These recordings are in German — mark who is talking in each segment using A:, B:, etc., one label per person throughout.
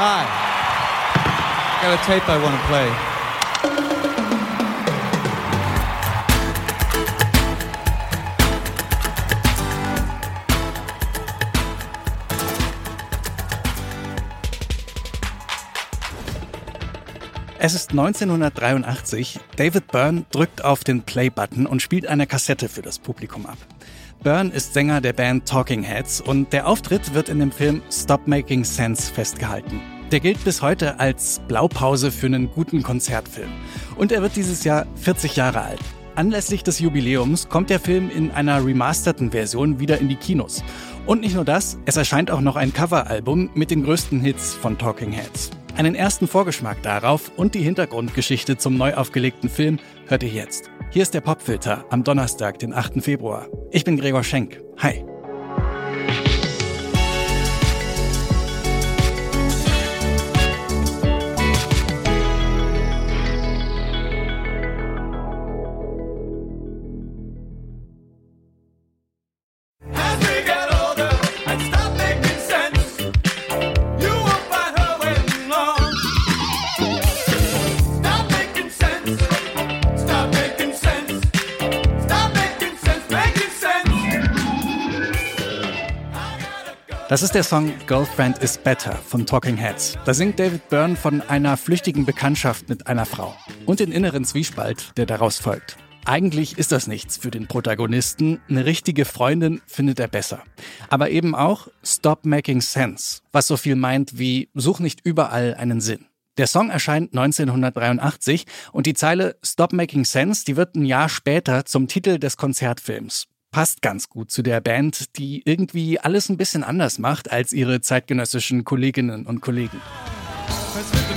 A: Hi. Got a tape I want to play.
B: Es ist 1983. David Byrne drückt auf den Play-Button und spielt eine Kassette für das Publikum ab. Byrne ist Sänger der Band Talking Heads und der Auftritt wird in dem Film Stop Making Sense festgehalten. Der gilt bis heute als Blaupause für einen guten Konzertfilm. Und er wird dieses Jahr 40 Jahre alt. Anlässlich des Jubiläums kommt der Film in einer remasterten Version wieder in die Kinos. Und nicht nur das, es erscheint auch noch ein Coveralbum mit den größten Hits von Talking Heads. Einen ersten Vorgeschmack darauf und die Hintergrundgeschichte zum neu aufgelegten Film hört ihr jetzt. Hier ist der Popfilter am Donnerstag, den 8. Februar. Ich bin Gregor Schenk. Hi. Das ist der Song Girlfriend is Better von Talking Heads. Da singt David Byrne von einer flüchtigen Bekanntschaft mit einer Frau und den inneren Zwiespalt, der daraus folgt. Eigentlich ist das nichts für den Protagonisten. Eine richtige Freundin findet er besser. Aber eben auch Stop Making Sense, was so viel meint wie Such nicht überall einen Sinn. Der Song erscheint 1983 und die Zeile Stop Making Sense, die wird ein Jahr später zum Titel des Konzertfilms. Passt ganz gut zu der Band, die irgendwie alles ein bisschen anders macht als ihre zeitgenössischen Kolleginnen und Kollegen.
C: Let's get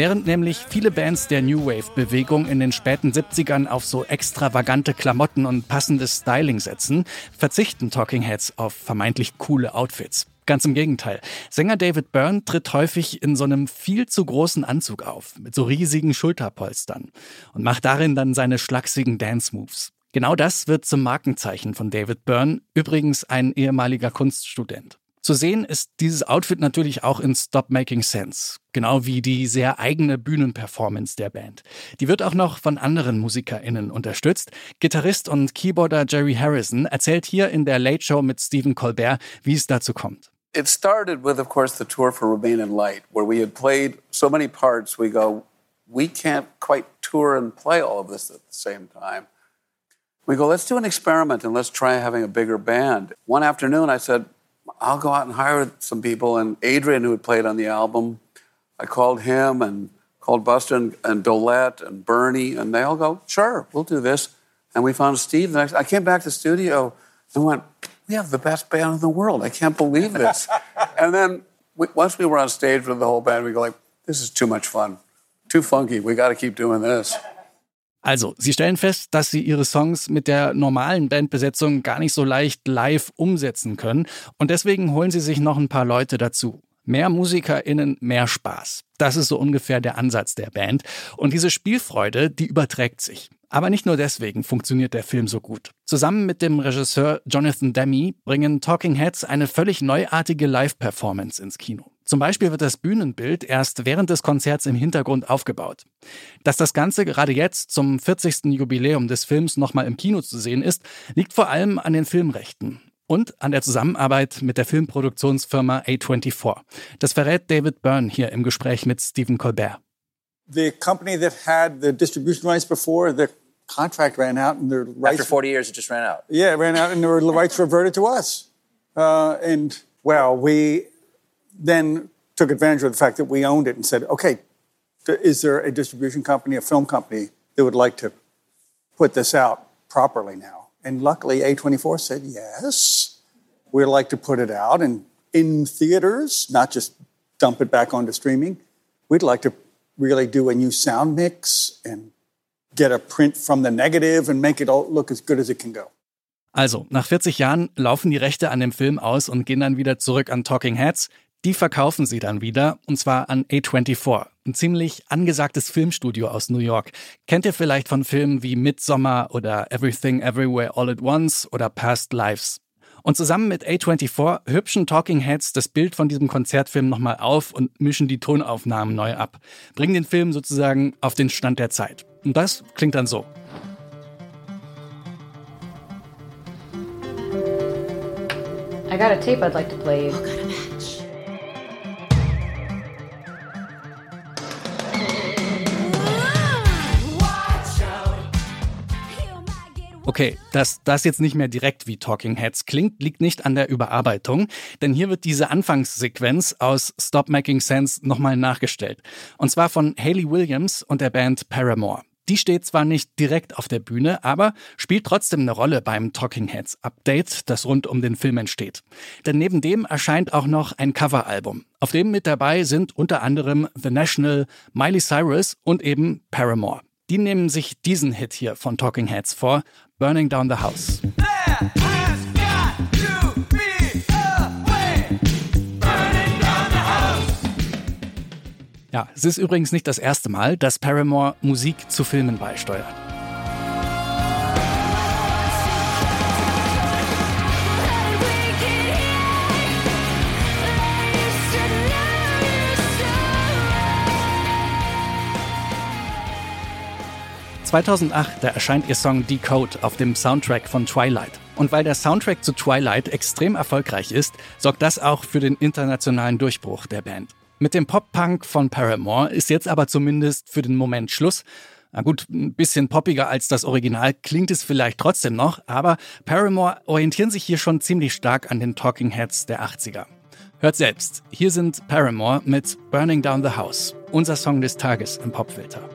B: Während nämlich viele Bands der New Wave-Bewegung in den späten 70ern auf so extravagante Klamotten und passendes Styling setzen, verzichten Talking Heads auf vermeintlich coole Outfits. Ganz im Gegenteil. Sänger David Byrne tritt häufig in so einem viel zu großen Anzug auf, mit so riesigen Schulterpolstern und macht darin dann seine schlachsigen Dance-Moves. Genau das wird zum Markenzeichen von David Byrne, übrigens ein ehemaliger Kunststudent. Zu sehen ist dieses Outfit natürlich auch in Stop Making Sense, genau wie die sehr eigene Bühnenperformance der Band. Die wird auch noch von anderen MusikerInnen unterstützt. Gitarrist und Keyboarder Jerry Harrison erzählt hier in der Late Show mit Stephen Colbert, wie es dazu kommt.
D: It started with, of course, the tour for Remain in Light, where we had played so many parts, we go, we can't quite tour and play all of this at the same time. We go, let's do an experiment and let's try having a bigger band. One afternoon, I said, I'll go out and hire some people. And Adrian, who had played on the album, I called him and called Buster and, and Dolette and Bernie, and they all go, sure, we'll do this. And we found Steve. The next, I came back to the studio and went, we have the best band in the world. I can't believe this. and then we, once we were on stage with the whole band, we go like, this is too much fun, too funky. We got to keep doing this.
B: Also, sie stellen fest, dass sie ihre Songs mit der normalen Bandbesetzung gar nicht so leicht live umsetzen können und deswegen holen sie sich noch ein paar Leute dazu. Mehr MusikerInnen, mehr Spaß. Das ist so ungefähr der Ansatz der Band. Und diese Spielfreude, die überträgt sich. Aber nicht nur deswegen funktioniert der Film so gut. Zusammen mit dem Regisseur Jonathan Demme bringen Talking Heads eine völlig neuartige Live-Performance ins Kino. Zum Beispiel wird das Bühnenbild erst während des Konzerts im Hintergrund aufgebaut. Dass das Ganze gerade jetzt zum 40. Jubiläum des Films nochmal im Kino zu sehen ist, liegt vor allem an den Filmrechten und an der Zusammenarbeit mit der Filmproduktionsfirma A24. Das verrät David Byrne hier im Gespräch mit Stephen Colbert.
E: the company that had the distribution rights before, the contract ran out and their rights.
F: After 40 years, it just ran out.
E: Yeah, it ran out and the rights reverted to us. Uh, and, well, we then took advantage of the fact that we owned it and said, okay, is there a distribution company, a film company that would like to put this out properly now? And luckily, A24 said, yes, we'd like to put it out and in theaters, not just dump it back onto streaming. We'd like to really do a new sound mix and get a print from the negative and make it all look as good as it can go.
B: Also, nach 40 Jahren laufen die Rechte an dem Film aus und gehen dann wieder zurück an Talking Heads. Die verkaufen sie dann wieder, und zwar an A24, ein ziemlich angesagtes Filmstudio aus New York. Kennt ihr vielleicht von Filmen wie Midsommar oder Everything Everywhere All at Once oder Past Lives? Und zusammen mit A24 hübschen Talking Heads das Bild von diesem Konzertfilm nochmal auf und mischen die Tonaufnahmen neu ab. Bringen den Film sozusagen auf den Stand der Zeit. Und das klingt dann so.
F: I got a tape I'd like to play you.
B: Okay, dass das jetzt nicht mehr direkt wie Talking Heads klingt, liegt nicht an der Überarbeitung, denn hier wird diese Anfangssequenz aus Stop Making Sense nochmal nachgestellt. Und zwar von Hayley Williams und der Band Paramore. Die steht zwar nicht direkt auf der Bühne, aber spielt trotzdem eine Rolle beim Talking Heads Update, das rund um den Film entsteht. Denn neben dem erscheint auch noch ein Coveralbum. Auf dem mit dabei sind unter anderem The National, Miley Cyrus und eben Paramore. Die nehmen sich diesen Hit hier von Talking Heads vor, Burning Down the House. Ja, es ist übrigens nicht das erste Mal, dass Paramore Musik zu Filmen beisteuert. ...2008, da erscheint ihr Song Decode auf dem Soundtrack von Twilight. Und weil der Soundtrack zu Twilight extrem erfolgreich ist, sorgt das auch für den internationalen Durchbruch der Band. Mit dem Pop-Punk von Paramore ist jetzt aber zumindest für den Moment Schluss. Na gut, ein bisschen poppiger als das Original klingt es vielleicht trotzdem noch, aber Paramore orientieren sich hier schon ziemlich stark an den Talking Heads der 80er. Hört selbst, hier sind Paramore mit Burning Down the House, unser Song des Tages im Popfilter.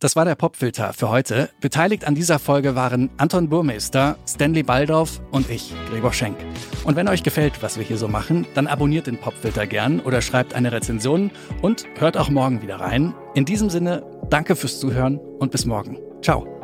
B: Das war der Popfilter für heute. Beteiligt an dieser Folge waren Anton Burmeister, Stanley Baldorf und ich, Gregor Schenk. Und wenn euch gefällt, was wir hier so machen, dann abonniert den Popfilter gern oder schreibt eine Rezension und hört auch morgen wieder rein. In diesem Sinne, danke fürs Zuhören und bis morgen. Ciao.